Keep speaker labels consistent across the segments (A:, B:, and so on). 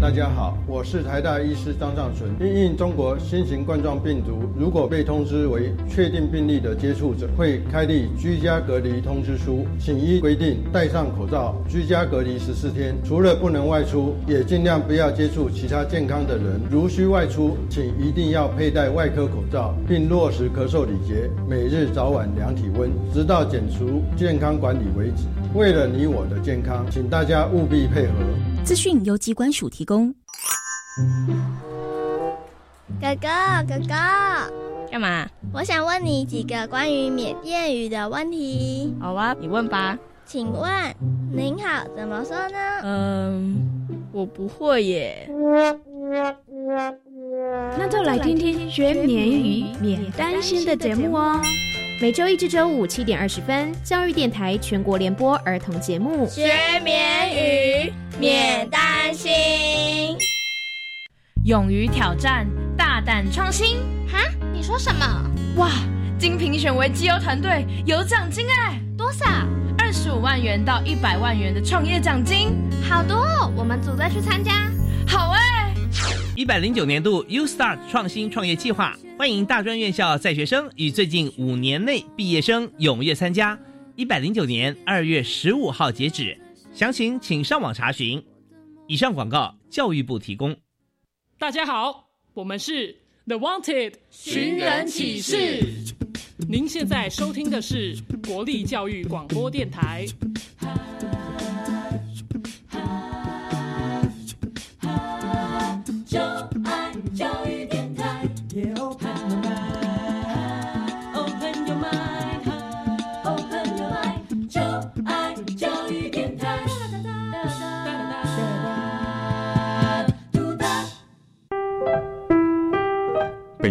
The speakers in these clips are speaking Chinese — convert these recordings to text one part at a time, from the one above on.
A: 大家好，我是台大医师张尚存。因应中国新型冠状病毒，如果被通知为确定病例的接触者，会开立居家隔离通知书，请依规定戴上口罩，居家隔离十四天。除了不能外出，也尽量不要接触其他健康的人。如需外出，请一定要佩戴外科口罩，并落实咳嗽礼节，每日早晚量体温，直到解除健康管理为止。为了你我的健康，请大家务必配合。
B: 资讯由机关署提供。
C: 哥哥，哥哥，
D: 干嘛？
C: 我想问你几个关于缅甸语的问题。
D: 好啊，你问吧。
C: 请问“您好”怎么说呢？
D: 嗯，我不会耶。
E: 那就来听听学缅语免担心的节目哦。每周一至周五七点二十分，教育电台全国联播儿童节目《
C: 学免语免担心》，
F: 勇于挑战，大胆创新。
C: 哈？你说什么？
F: 哇！经评选为绩优团队，有奖金哎！
C: 多少？
F: 二十五万元到一百万元的创业奖金，
C: 好多！哦！我们组队去参加。
G: 一百零九年度 U Start 创新创业计划，欢迎大专院校在学生与最近五年内毕业生踊跃参加。一百零九年二月十五号截止，详情请上网查询。以上广告，教育部提供。
H: 大家好，我们是 The Wanted
I: 寻人启事。
H: 您现在收听的是国立教育广播电台。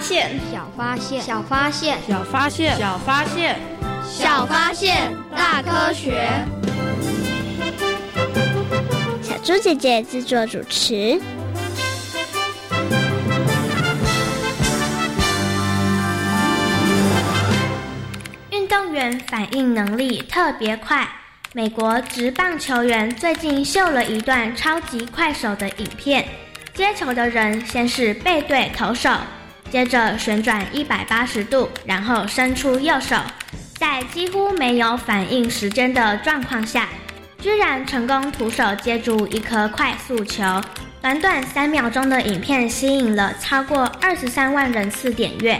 C: 小发现，
J: 小发现，
C: 小发现，
D: 小发现，
F: 小发现，
C: 小发现，大科学。
J: 小猪姐姐制作主持。
K: 运动员反应能力特别快。美国职棒球员最近秀了一段超级快手的影片，接球的人先是背对投手。接着旋转一百八十度，然后伸出右手，在几乎没有反应时间的状况下，居然成功徒手接住一颗快速球。短短三秒钟的影片吸引了超过二十三万人次点阅。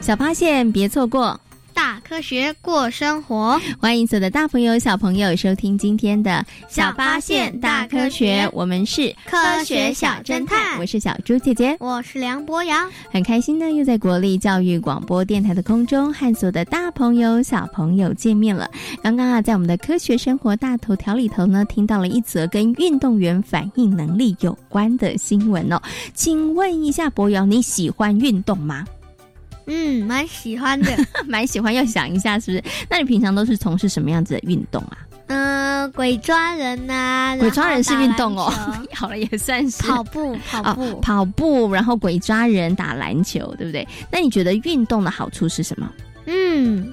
B: 小发现，别错过。
C: 大科学过生活，
B: 欢迎所有的大朋友、小朋友收听今天的《小发现大科学》，我们是
C: 科学小侦探，
B: 我是小猪姐姐，
C: 我是梁博洋，
B: 很开心呢，又在国立教育广播电台的空中和所有的大朋友、小朋友见面了。刚刚啊，在我们的科学生活大头条里头呢，听到了一则跟运动员反应能力有关的新闻哦，请问一下博洋，你喜欢运动吗？
C: 嗯，蛮喜欢的，
B: 蛮喜欢。要想一下，是不是？那你平常都是从事什么样子的运动啊？
C: 嗯，鬼抓人呐，
B: 鬼抓人是运动哦。好了，也算是
C: 跑步，跑步，
B: 跑步，然后鬼抓人，打篮球，对不对？那你觉得运动的好处是什么？
C: 嗯。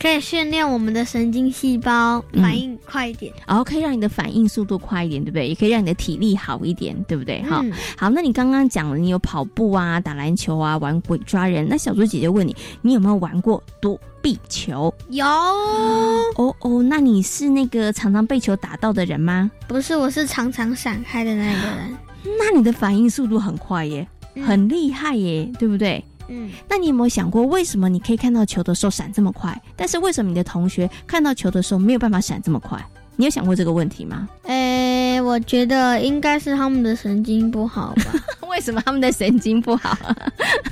C: 可以训练我们的神经细胞反应快一点，
B: 然后可以让你的反应速度快一点，对不对？也可以让你的体力好一点，对不对？哈，好，那你刚刚讲了，你有跑步啊、打篮球啊、玩鬼抓人。那小猪姐姐问你，你有没有玩过躲避球？
C: 有。
B: 哦哦，那你是那个常常被球打到的人吗？
C: 不是，我是常常闪开的那个人。
B: 那你的反应速度很快耶，很厉害耶，对不对？嗯，那你有没有想过，为什么你可以看到球的时候闪这么快，但是为什么你的同学看到球的时候没有办法闪这么快？你有想过这个问题吗？
C: 诶，我觉得应该是他们的神经不好吧。
B: 为什么他们的神经不好？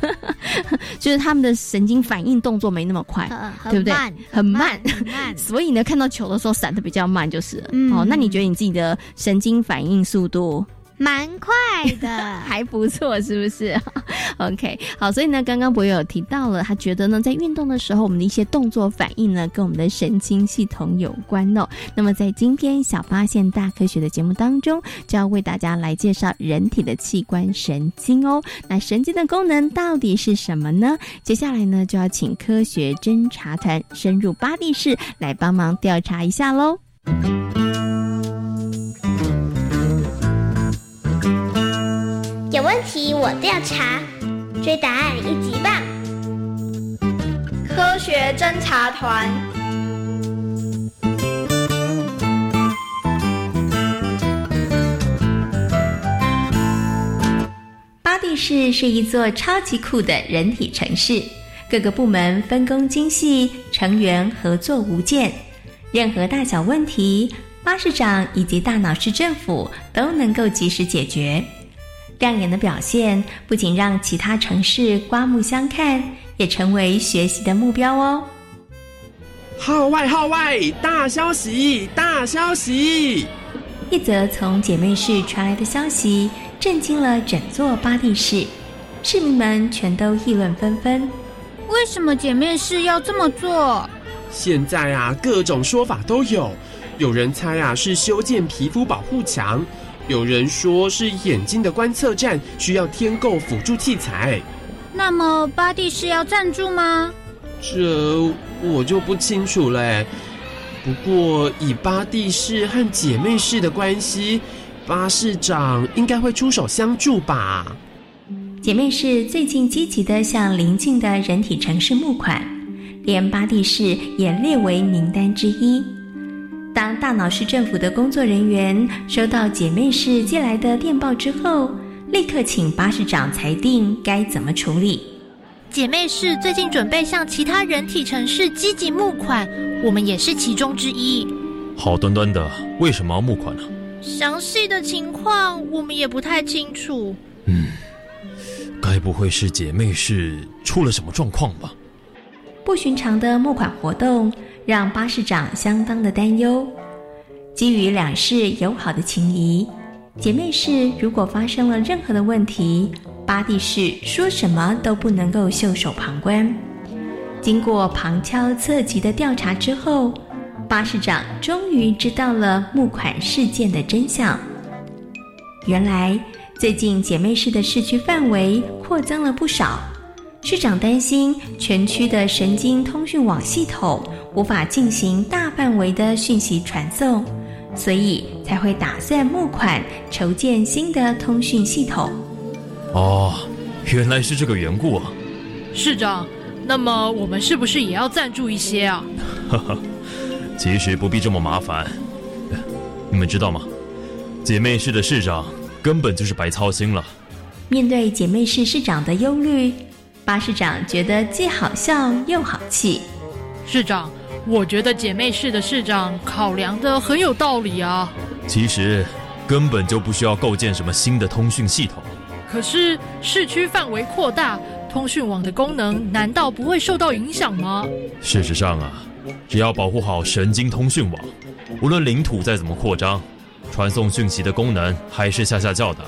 B: 就是他们的神经反应动作没那么快，对不对？很慢，
C: 很慢。
B: 所以呢，看到球的时候闪的比较慢，就是哦。那你觉得你自己的神经反应速度？
C: 蛮快的，
B: 还不错，是不是？OK，好，所以呢，刚刚博友提到了，他觉得呢，在运动的时候，我们的一些动作反应呢，跟我们的神经系统有关哦。那么，在今天小发现大科学的节目当中，就要为大家来介绍人体的器官神经哦。那神经的功能到底是什么呢？接下来呢，就要请科学侦查团深入巴蒂市来帮忙调查一下喽。
J: 题我调查，追答案一级棒！
F: 科学侦查团。
B: 巴蒂市是一座超级酷的人体城市，各个部门分工精细，成员合作无间，任何大小问题，巴士长以及大脑市政府都能够及时解决。亮眼的表现不仅让其他城市刮目相看，也成为学习的目标哦。
L: 号外号外！大消息！大消息！
B: 一则从姐妹市传来的消息，震惊了整座巴蒂市，市民们全都议论纷纷。
C: 为什么姐妹市要这么做？
L: 现在啊，各种说法都有。有人猜啊，是修建皮肤保护墙。有人说是眼睛的观测站需要添购辅助器材，
C: 那么巴蒂是要赞助吗？
L: 这我就不清楚嘞。不过以巴蒂市和姐妹市的关系，巴市长应该会出手相助吧。
B: 姐妹市最近积极的向邻近的人体城市募款，连巴蒂市也列为名单之一。当大脑市政府的工作人员收到姐妹市寄来的电报之后，立刻请巴士长裁定该怎么处理。
C: 姐妹市最近准备向其他人体城市积极募款，我们也是其中之一。
M: 好端端的，为什么要募款呢？
C: 详细的情况我们也不太清楚。
M: 嗯，该不会是姐妹市出了什么状况吧？
B: 不寻常的募款活动。让巴士长相当的担忧。基于两市友好的情谊，姐妹市如果发生了任何的问题，巴蒂市说什么都不能够袖手旁观。经过旁敲侧击的调查之后，巴士长终于知道了募款事件的真相。原来，最近姐妹市的市区范围扩增了不少。市长担心全区的神经通讯网系统无法进行大范围的讯息传送，所以才会打算募款筹建新的通讯系统。
M: 哦，原来是这个缘故啊！
H: 市长，那么我们是不是也要赞助一些啊？
M: 哈哈，其实不必这么麻烦。你们知道吗？姐妹市的市长根本就是白操心了。
B: 面对姐妹市市长的忧虑。巴市长觉得既好笑又好气。
H: 市长，我觉得姐妹市的市长考量的很有道理啊。
M: 其实根本就不需要构建什么新的通讯系统。
H: 可是市区范围扩大，通讯网的功能难道不会受到影响吗？
M: 事实上啊，只要保护好神经通讯网，无论领土再怎么扩张，传送讯息的功能还是下下叫的。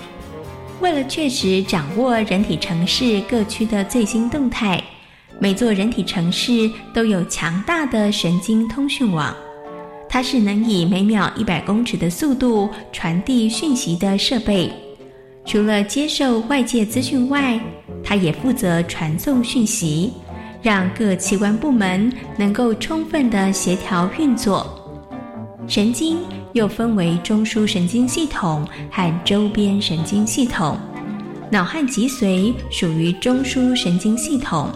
B: 为了确实掌握人体城市各区的最新动态，每座人体城市都有强大的神经通讯网。它是能以每秒一百公尺的速度传递讯息的设备。除了接受外界资讯外，它也负责传送讯息，让各器官部门能够充分的协调运作。神经。又分为中枢神经系统和周边神经系统，脑和脊髓属于中枢神经系统，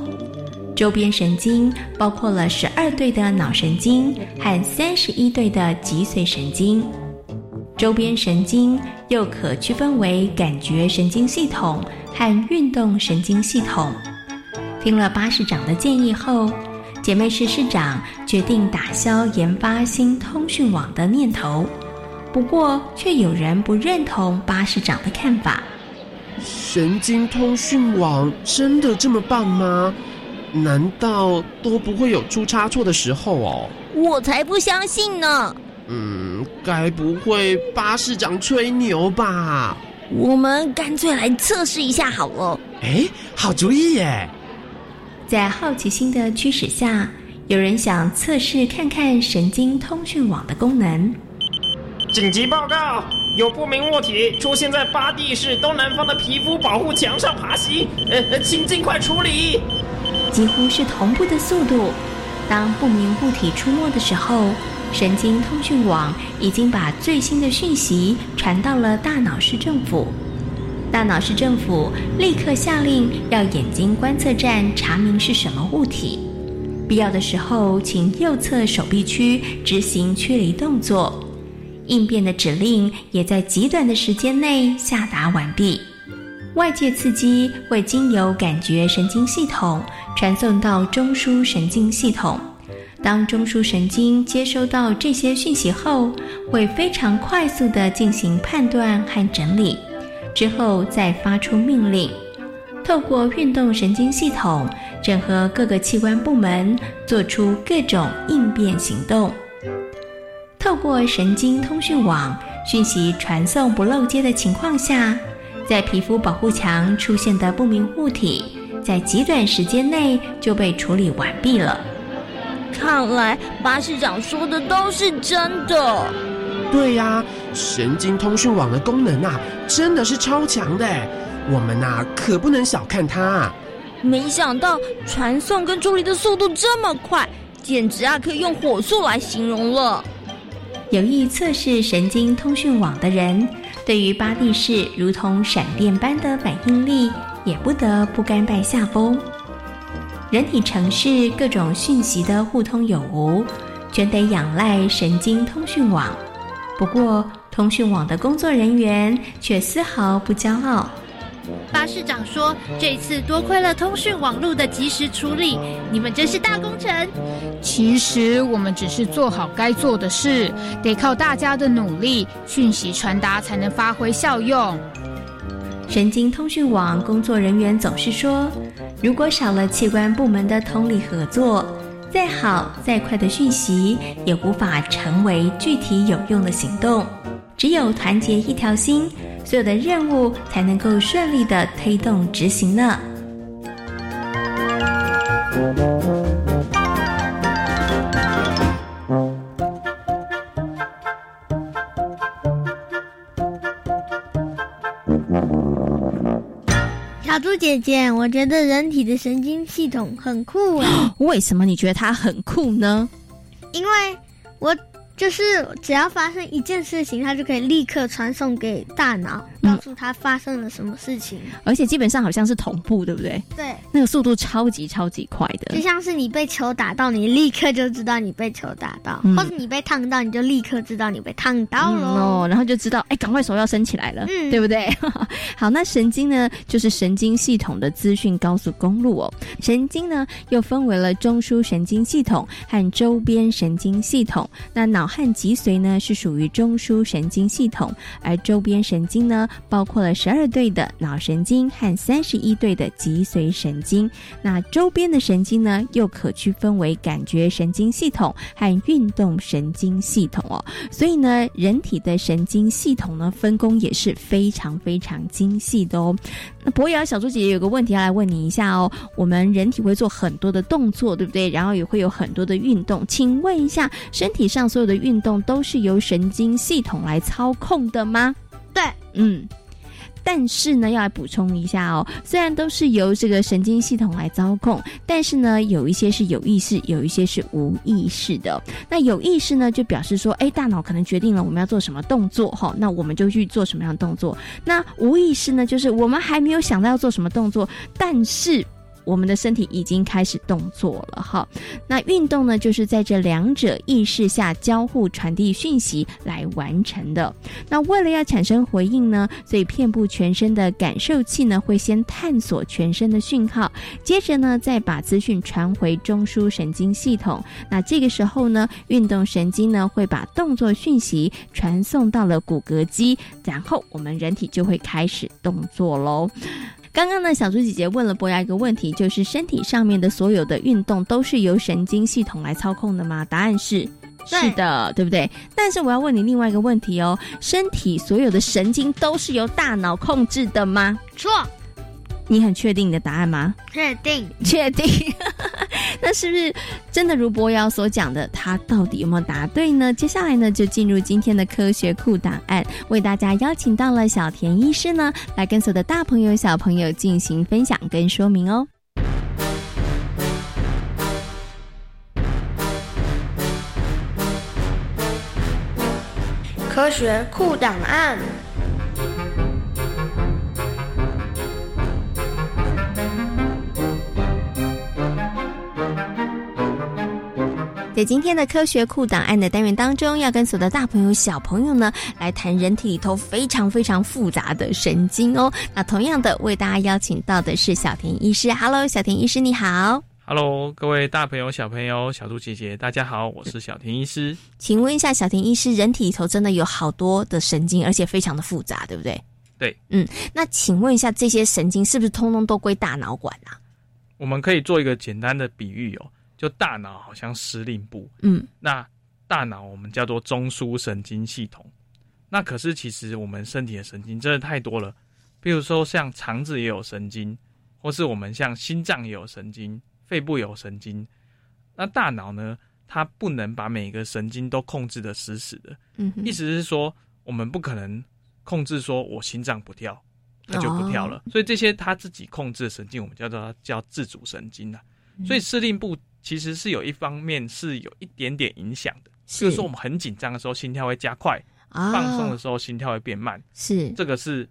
B: 周边神经包括了十二对的脑神经和三十一对的脊髓神经。周边神经又可区分为感觉神经系统和运动神经系统。听了巴士长的建议后。姐妹市市长决定打消研发新通讯网的念头，不过却有人不认同巴市长的看法。
L: 神经通讯网真的这么棒吗？难道都不会有出差错的时候哦？
N: 我才不相信呢！
L: 嗯，该不会巴士长吹牛吧？
N: 我们干脆来测试一下好了。
L: 哎，好主意耶！
B: 在好奇心的驱使下，有人想测试看看神经通讯网的功能。
O: 紧急报告！有不明物体出现在巴蒂市东南方的皮肤保护墙上爬行，呃，请尽快处理。
B: 几乎是同步的速度，当不明物体出没的时候，神经通讯网已经把最新的讯息传到了大脑市政府。大脑市政府立刻下令要眼睛观测站查明是什么物体，必要的时候请右侧手臂区执行驱离动作。应变的指令也在极短的时间内下达完毕。外界刺激会经由感觉神经系统传送到中枢神经系统。当中枢神经接收到这些讯息后，会非常快速地进行判断和整理，之后再发出命令。透过运动神经系统整合各个器官部门，做出各种应变行动。透过神经通讯网，讯息传送不漏接的情况下，在皮肤保护墙出现的不明物体，在极短时间内就被处理完毕了。
N: 看来巴士长说的都是真的。
L: 对呀，神经通讯网的功能啊，真的是超强的，我们呐可不能小看它。
N: 没想到传送跟处理的速度这么快，简直啊可以用火速来形容了。
B: 有意测试神经通讯网的人，对于巴蒂式如同闪电般的反应力，也不得不甘拜下风。人体城市各种讯息的互通有无，全得仰赖神经通讯网。不过，通讯网的工作人员却丝毫不骄傲。
C: 巴士长说：“这次多亏了通讯网络的及时处理，你们真是大功臣。
P: 其实我们只是做好该做的事，得靠大家的努力，讯息传达才能发挥效用。”
B: 神经通讯网工作人员总是说：“如果少了器官部门的通力合作，再好再快的讯息也无法成为具体有用的行动。只有团结一条心。”所有的任务才能够顺利的推动执行呢。
Q: 小猪姐姐，我觉得人体的神经系统很酷啊！
B: 为什么你觉得它很酷呢？
Q: 因为我。就是只要发生一件事情，它就可以立刻传送给大脑，告诉他发生了什么事情。
B: 而且基本上好像是同步，对不对？
Q: 对，
B: 那个速度超级超级快的。
Q: 就像是你被球打到，你立刻就知道你被球打到；或者你被烫到，你就立刻知道你被烫到了。哦，
B: 然后就知道，哎，赶快手要伸起来了，嗯，对不对？好，那神经呢，就是神经系统的资讯高速公路哦。神经呢，又分为了中枢神经系统和周边神经系统。那脑。脑和脊髓呢是属于中枢神经系统，而周边神经呢包括了十二对的脑神经和三十一对的脊髓神经。那周边的神经呢又可区分为感觉神经系统和运动神经系统哦。所以呢，人体的神经系统呢分工也是非常非常精细的哦。那博雅小猪姐姐有个问题要来问你一下哦。我们人体会做很多的动作，对不对？然后也会有很多的运动，请问一下，身体上所有的运动都是由神经系统来操控的吗？
Q: 对，
B: 嗯。但是呢，要来补充一下哦，虽然都是由这个神经系统来操控，但是呢，有一些是有意识，有一些是无意识的。那有意识呢，就表示说，哎，大脑可能决定了我们要做什么动作，哈，那我们就去做什么样的动作。那无意识呢，就是我们还没有想到要做什么动作，但是我们的身体已经开始动作了哈。那运动呢，就是在这两者意识下交互传递讯息来完成的。那为了要产生回应呢，所以遍布全身的感受器呢，会先探索全身的讯号，接着呢，再把资讯传回中枢神经系统。那这个时候呢，运动神经呢，会把动作讯息传送到了骨骼肌，然后我们人体就会开始动作喽。刚刚呢，小猪姐姐问了博雅一个问题，就是身体上面的所有的运动都是由神经系统来操控的吗？答案是是的，对不对？但是我要问你另外一个问题哦，身体所有的神经都是由大脑控制的吗？
Q: 错。
B: 你很确定你的答案吗？
Q: 确定，
B: 确定。那是不是真的如博瑶所讲的？他到底有没有答对呢？接下来呢，就进入今天的科学库档案，为大家邀请到了小田医师呢，来跟所有的大朋友、小朋友进行分享跟说明哦。
J: 科学库档案。
B: 在今天的科学库档案的单元当中，要跟所有的大朋友、小朋友呢来谈人体里头非常非常复杂的神经哦。那同样的，为大家邀请到的是小田医师。Hello，小田医师，你好。
R: Hello，各位大朋友、小朋友、小兔姐姐，大家好，我是小田医师。
B: 请问一下，小田医师，人体里头真的有好多的神经，而且非常的复杂，对不对？
R: 对。
B: 嗯，那请问一下，这些神经是不是通通都归大脑管啊？
R: 我们可以做一个简单的比喻哦。就大脑好像司令部，
B: 嗯，
R: 那大脑我们叫做中枢神经系统。那可是其实我们身体的神经真的太多了，比如说像肠子也有神经，或是我们像心脏也有神经，肺部有神经。那大脑呢，它不能把每个神经都控制的死死的，
B: 嗯，
R: 意思是说我们不可能控制说我心脏不跳，它就不跳了。所以这些它自己控制的神经，我们叫做叫自主神经啊。所以司令部。其实是有一方面是有一点点影响的，就是说我们很紧张的时候心跳会加快，放松的时候心跳会变慢。
B: 是
R: 这个是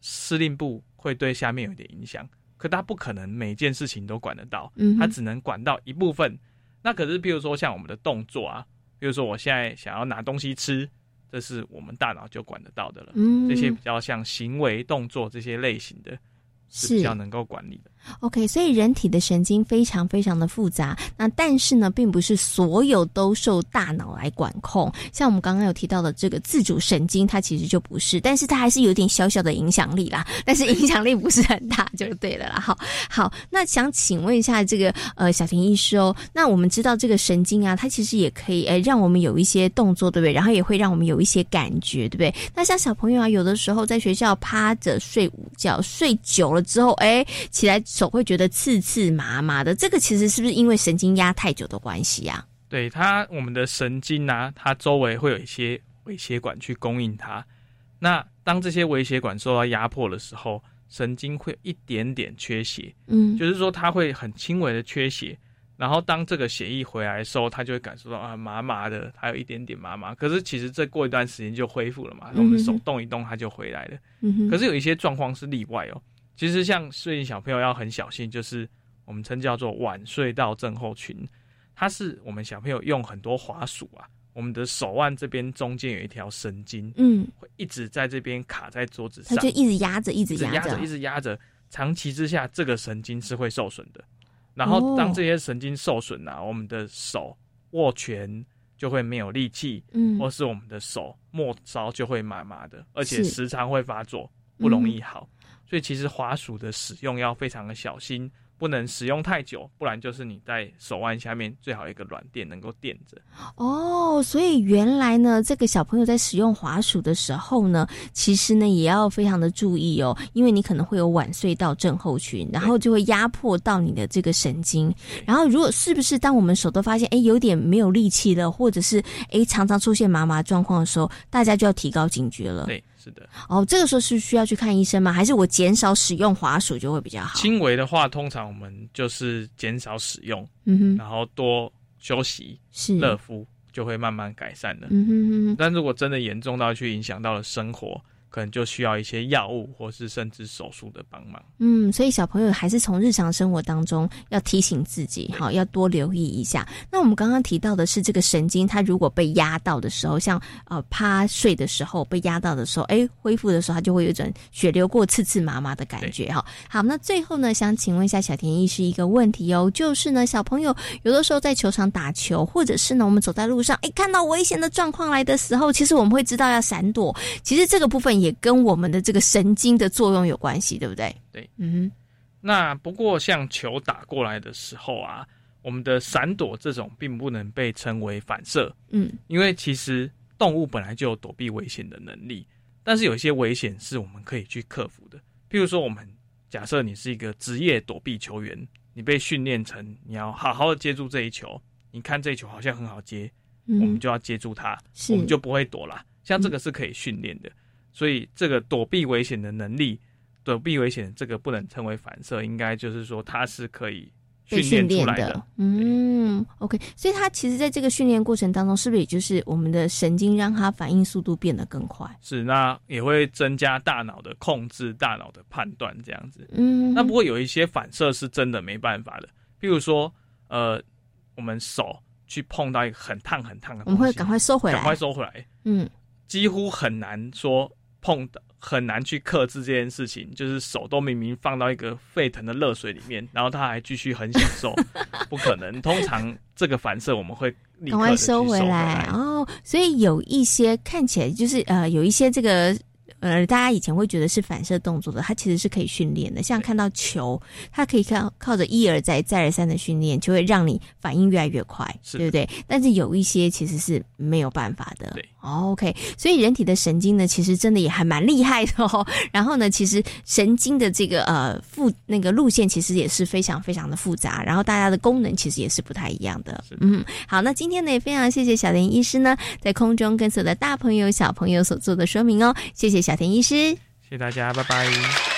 R: 司令部会对下面有点影响，可他不可能每件事情都管得到，他只能管到一部分。那可是，比如说像我们的动作啊，比如说我现在想要拿东西吃，这是我们大脑就管得到的了。嗯这些比较像行为动作这些类型的。是比较能够管理的。
B: OK，所以人体的神经非常非常的复杂。那但是呢，并不是所有都受大脑来管控。像我们刚刚有提到的这个自主神经，它其实就不是，但是它还是有点小小的影响力啦。但是影响力不是很大，就对了啦。好，好，那想请问一下这个呃小婷医师哦，那我们知道这个神经啊，它其实也可以诶让我们有一些动作，对不对？然后也会让我们有一些感觉，对不对？那像小朋友啊，有的时候在学校趴着睡午觉，睡久了。之后，哎，起来手会觉得刺刺麻麻的，这个其实是不是因为神经压太久的关系啊？
R: 对它，我们的神经啊，它周围会有一些微血管去供应它。那当这些微血管受到压迫的时候，神经会一点点缺血，
B: 嗯，
R: 就是说它会很轻微的缺血。然后当这个血液回来的时候，它就会感受到啊麻麻的，还有一点点麻麻。可是其实这过一段时间就恢复了嘛，我们手动一动，它就回来了。
B: 嗯
R: 可是有一些状况是例外哦。其实像睡醒小朋友要很小心，就是我们称叫做晚睡到症候群，它是我们小朋友用很多滑鼠啊，我们的手腕这边中间有一条神经，
B: 嗯，
R: 会一直在这边卡在桌子上，
B: 它就一直压着，一直
R: 压
B: 着，
R: 一直压着，长期之下这个神经是会受损的。然后当这些神经受损啊，我们的手握拳就会没有力气，
B: 嗯，
R: 或是我们的手末梢就会麻麻的，而且时常会发作，不容易好。所以其实滑鼠的使用要非常的小心，不能使用太久，不然就是你在手腕下面最好一个软垫能够垫着。
B: 哦，所以原来呢，这个小朋友在使用滑鼠的时候呢，其实呢也要非常的注意哦，因为你可能会有晚睡到症候群，然后就会压迫到你的这个神经。然后如果是不是当我们手都发现哎有点没有力气了，或者是哎常常出现麻麻状况的时候，大家就要提高警觉了。
R: 对。是的，
B: 哦，这个时候是需要去看医生吗？还是我减少使用滑鼠就会比较好？
R: 轻微的话，通常我们就是减少使用，
B: 嗯哼，
R: 然后多休息，
B: 是
R: 热敷就会慢慢改善的。
B: 嗯哼哼。
R: 但如果真的严重到去影响到了生活，可能就需要一些药物，或是甚至手术的帮忙。
B: 嗯，所以小朋友还是从日常生活当中要提醒自己，好要多留意一下。那我们刚刚提到的是这个神经，它如果被压到的时候，像呃趴睡的时候被压到的时候，哎，恢复的时候它就会有一种血流过刺刺麻麻的感觉哈。好，那最后呢，想请问一下小田医师一个问题哦，就是呢，小朋友有的时候在球场打球，或者是呢我们走在路上，哎，看到危险的状况来的时候，其实我们会知道要闪躲。其实这个部分也跟我们的这个神经的作用有关系，对不对？
R: 对，
B: 嗯。
R: 那不过像球打过来的时候啊，我们的闪躲这种并不能被称为反射，
B: 嗯，
R: 因为其实动物本来就有躲避危险的能力，但是有一些危险是我们可以去克服的。譬如说，我们假设你是一个职业躲避球员，你被训练成你要好好的接住这一球，你看这一球好像很好接，我们就要接住它，我们就不会躲了。像这个是可以训练的，所以这个躲避危险的能力，躲避危险这个不能称为反射，应该就是说它是可以训练出来的。
B: 嗯，OK，所以它其实在这个训练过程当中，是不是也就是我们的神经让它反应速度变得更快？
R: 是，那也会增加大脑的控制、大脑的判断这样子。
B: 嗯，
R: 那不过有一些反射是真的没办法的，比如说，呃，我们手去碰到一个很烫很烫的，
B: 我们会赶快收回来，
R: 赶快收回来。
B: 嗯。
R: 几乎很难说碰的，很难去克制这件事情。就是手都明明放到一个沸腾的热水里面，然后他还继续很享受，不可能。通常这个反射我们会
B: 赶快收回来哦。所以有一些看起来就是呃，有一些这个。呃，大家以前会觉得是反射动作的，它其实是可以训练的。像看到球，它可以靠靠着一而再、再而三的训练，就会让你反应越来越快，对不对？但是有一些其实是没有办法的。
R: 对
B: ，OK。所以人体的神经呢，其实真的也还蛮厉害的哦。然后呢，其实神经的这个呃复那个路线其实也是非常非常的复杂，然后大家的功能其实也是不太一样的。嗯，好，那今天呢也非常谢谢小田医师呢，在空中跟所有的大朋友小朋友所做的说明哦，谢谢。小田医师，谢
R: 谢大家，拜拜。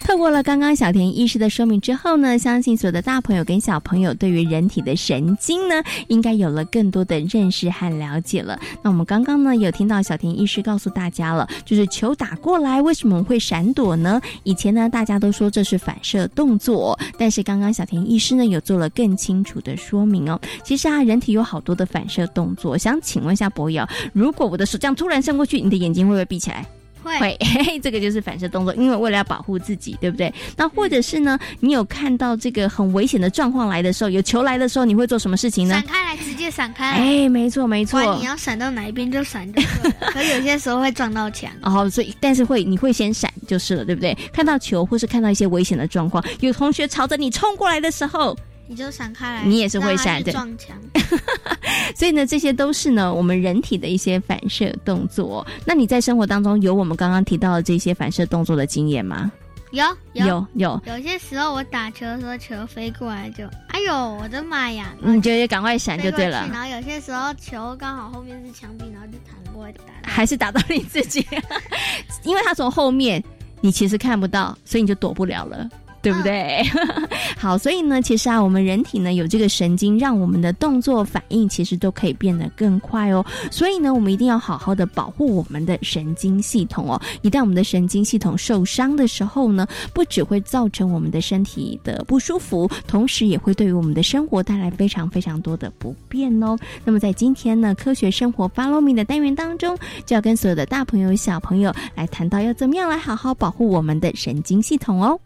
B: 透过了刚刚小田医师的说明之后呢，相信所有的大朋友跟小朋友对于人体的神经呢，应该有了更多的认识和了解了。那我们刚刚呢，有听到小田医师告诉大家了，就是球打过来为什么会闪躲呢？以前呢，大家都说这是反射动作，但是刚刚小田医师呢，有做了更清楚的说明哦。其实啊，人体有好多的反射动作，想请问一下博瑶，如果我的手这样突然伸过去，你的眼睛会不会闭起来？
Q: 会，
B: 这个就是反射动作，因为为了要保护自己，对不对？那或者是呢，你有看到这个很危险的状况来的时候，有球来的时候，你会做什么事情呢？
Q: 闪开来，直接闪开。
B: 哎，没错没错，
Q: 你要闪到哪一边就闪就对了。可有些时候会撞到墙。
B: 哦，所以但是会你会先闪就是了，对不对？看到球或是看到一些危险的状况，有同学朝着你冲过来的时候。
Q: 你就闪开来，
B: 你也是会闪
Q: 的撞墙，
B: 所以呢，这些都是呢我们人体的一些反射动作。那你在生活当中有我们刚刚提到的这些反射动作的经验吗？
Q: 有
B: 有有。
Q: 有些时候我打球的时候，球飞过来就，哎呦，我的妈呀！
B: 你就得赶快闪就对了。
Q: 然后有些时候球刚好后面是墙壁，然后就弹过来打，
B: 还是打到你自己，因为他从后面，你其实看不到，所以你就躲不了了。对不对？好，所以呢，其实啊，我们人体呢有这个神经，让我们的动作反应其实都可以变得更快哦。所以呢，我们一定要好好的保护我们的神经系统哦。一旦我们的神经系统受伤的时候呢，不只会造成我们的身体的不舒服，同时也会对于我们的生活带来非常非常多的不便哦。那么在今天呢，科学生活 Follow Me 的单元当中，就要跟所有的大朋友小朋友来谈到要怎么样来好好保护我们的神经系统哦。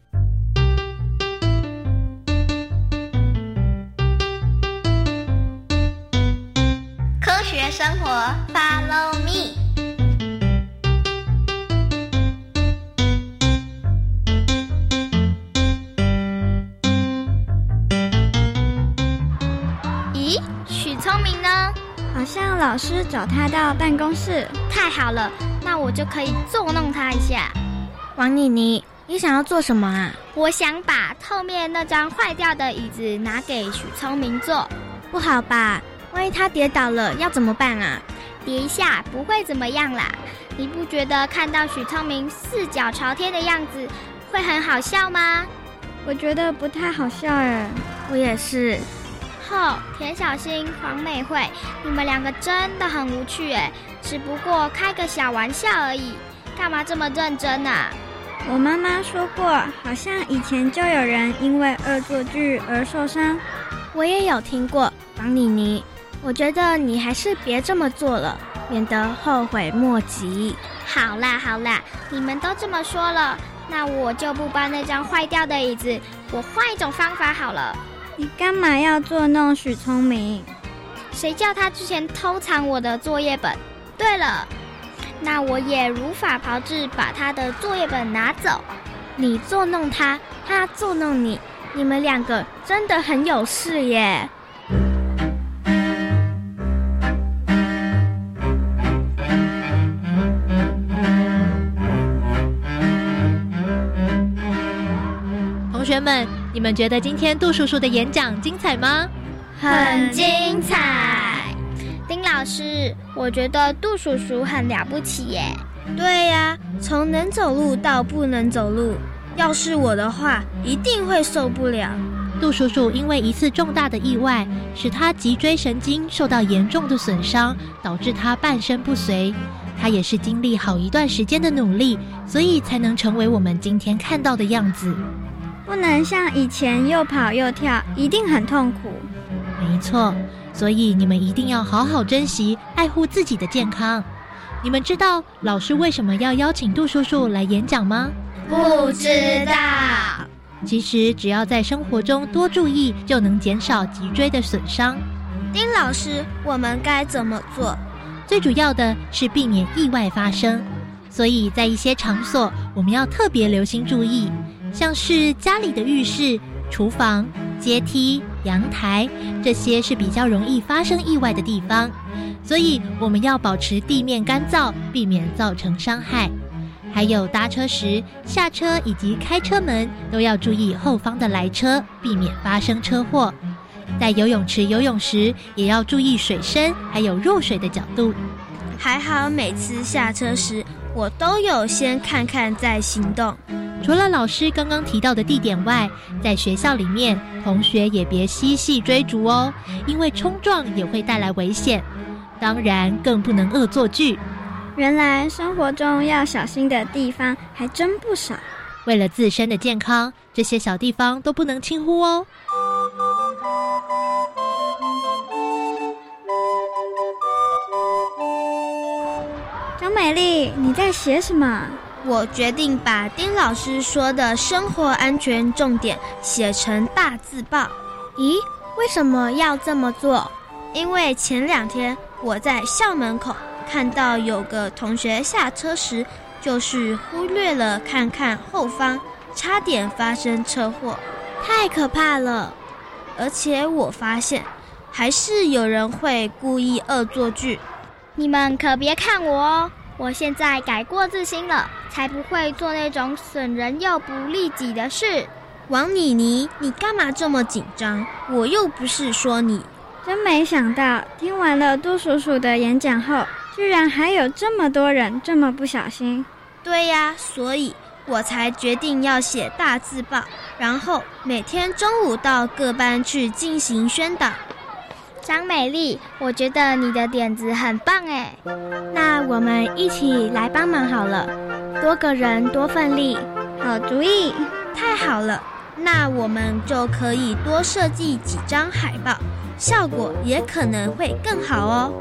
J: 生活，Follow me。
K: 咦，许聪明呢？
S: 好像老师找他到办公室。
K: 太好了，那我就可以捉弄他一下。王妮妮，你想要做什么啊？我想把后面那张坏掉的椅子拿给许聪明坐。
S: 不好吧？万一他跌倒了要怎么办啊？
K: 跌一下不会怎么样啦。你不觉得看到许聪明四脚朝天的样子会很好笑吗？
S: 我觉得不太好笑哎。
K: 我也是。
J: 吼，田小新、黄美惠，你们两个真的很无趣哎，只不过开个小玩笑而已，干嘛这么认真啊？
S: 我妈妈说过，好像以前就有人因为恶作剧而受伤。
K: 我也有听过，王妮妮，我觉得你还是别这么做了，免得后悔莫及。
J: 好啦好啦，你们都这么说了，那我就不搬那张坏掉的椅子，我换一种方法好了。
S: 你干嘛要捉弄许聪明？
J: 谁叫他之前偷藏我的作业本？对了。那我也如法炮制，把他的作业本拿走。
K: 你作弄他，他作弄你，你们两个真的很有事耶！
C: 学们，你们觉得今天杜叔叔的演讲精彩吗？
J: 很精彩。丁老师，我觉得杜叔叔很了不起耶。
K: 对呀，从能走路到不能走路，要是我的话，一定会受不了。
C: 杜叔叔因为一次重大的意外，使他脊椎神经受到严重的损伤，导致他半身不遂。他也是经历好一段时间的努力，所以才能成为我们今天看到的样子。
S: 不能像以前又跑又跳，一定很痛苦。
C: 没错。所以你们一定要好好珍惜、爱护自己的健康。你们知道老师为什么要邀请杜叔叔来演讲吗？
J: 不知道。
C: 其实只要在生活中多注意，就能减少脊椎的损伤。
K: 丁老师，我们该怎么做？
C: 最主要的是避免意外发生。所以在一些场所，我们要特别留心注意，像是家里的浴室。厨房、阶梯、阳台，这些是比较容易发生意外的地方，所以我们要保持地面干燥，避免造成伤害。还有搭车时下车以及开车门都要注意后方的来车，避免发生车祸。在游泳池游泳时，也要注意水深还有入水的角度。
K: 还好每次下车时，我都有先看看再行动。
C: 除了老师刚刚提到的地点外，在学校里面，同学也别嬉戏追逐哦，因为冲撞也会带来危险。当然，更不能恶作剧。
S: 原来生活中要小心的地方还真不少。
C: 为了自身的健康，这些小地方都不能轻忽哦。
S: 张美丽，你在写什么？
K: 我决定把丁老师说的生活安全重点写成大字报。咦，为什么要这么做？因为前两天我在校门口看到有个同学下车时，就是忽略了看看后方，差点发生车祸，太可怕了。而且我发现，还是有人会故意恶作剧。
J: 你们可别看我哦。我现在改过自新了，才不会做那种损人又不利己的事。
K: 王妮妮，你干嘛这么紧张？我又不是说你。
S: 真没想到，听完了杜叔叔的演讲后，居然还有这么多人这么不小心。
K: 对呀，所以我才决定要写大字报，然后每天中午到各班去进行宣导。
J: 张美丽，我觉得你的点子很棒哎，
K: 那我们一起来帮忙好了，多个人多份力，
S: 好主意，
K: 太好了，那我们就可以多设计几张海报，效果也可能会更好哦。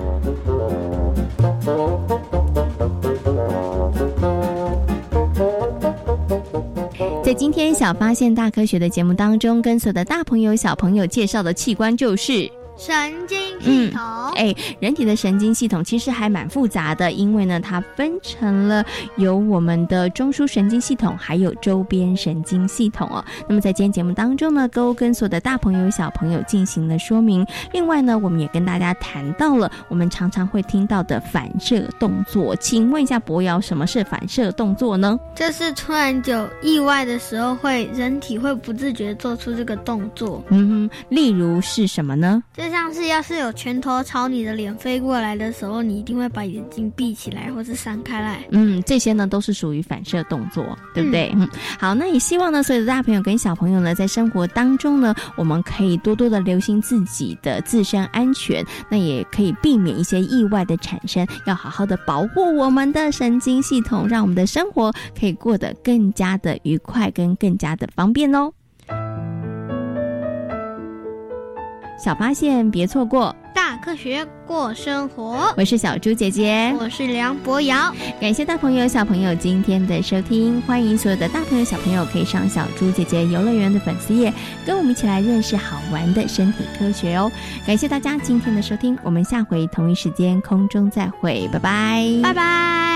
B: 在今天小发现大科学的节目当中，跟所有的大朋友小朋友介绍的器官就是。
Q: 神经系统，
B: 哎，人体的神经系统其实还蛮复杂的，因为呢，它分成了有我们的中枢神经系统，还有周边神经系统哦。那么在今天节目当中呢，都跟所有的大朋友小朋友进行了说明。另外呢，我们也跟大家谈到了我们常常会听到的反射动作。请问一下博瑶，什么是反射动作呢？
Q: 这是突然有意外的时候，会人体会不自觉做出这个动作。
B: 嗯哼，例如是什么呢？
Q: 就像是要是有拳头朝你的脸飞过来的时候，你一定会把眼睛闭起来或是闪开来。
B: 嗯，这些呢都是属于反射动作，对不对？嗯，好，那也希望呢，所有的大朋友跟小朋友呢，在生活当中呢，我们可以多多的留心自己的自身安全，那也可以避免一些意外的产生，要好好的保护我们的神经系统，让我们的生活可以过得更加的愉快，跟更加的方便哦。小发现，别错过
Q: 大科学过生活。
B: 我是小猪姐姐，
Q: 我是梁博瑶。
B: 感谢大朋友、小朋友今天的收听，欢迎所有的大朋友、小朋友可以上小猪姐姐游乐园的粉丝页，跟我们一起来认识好玩的身体科学哦。感谢大家今天的收听，我们下回同一时间空中再会，拜拜，
Q: 拜拜。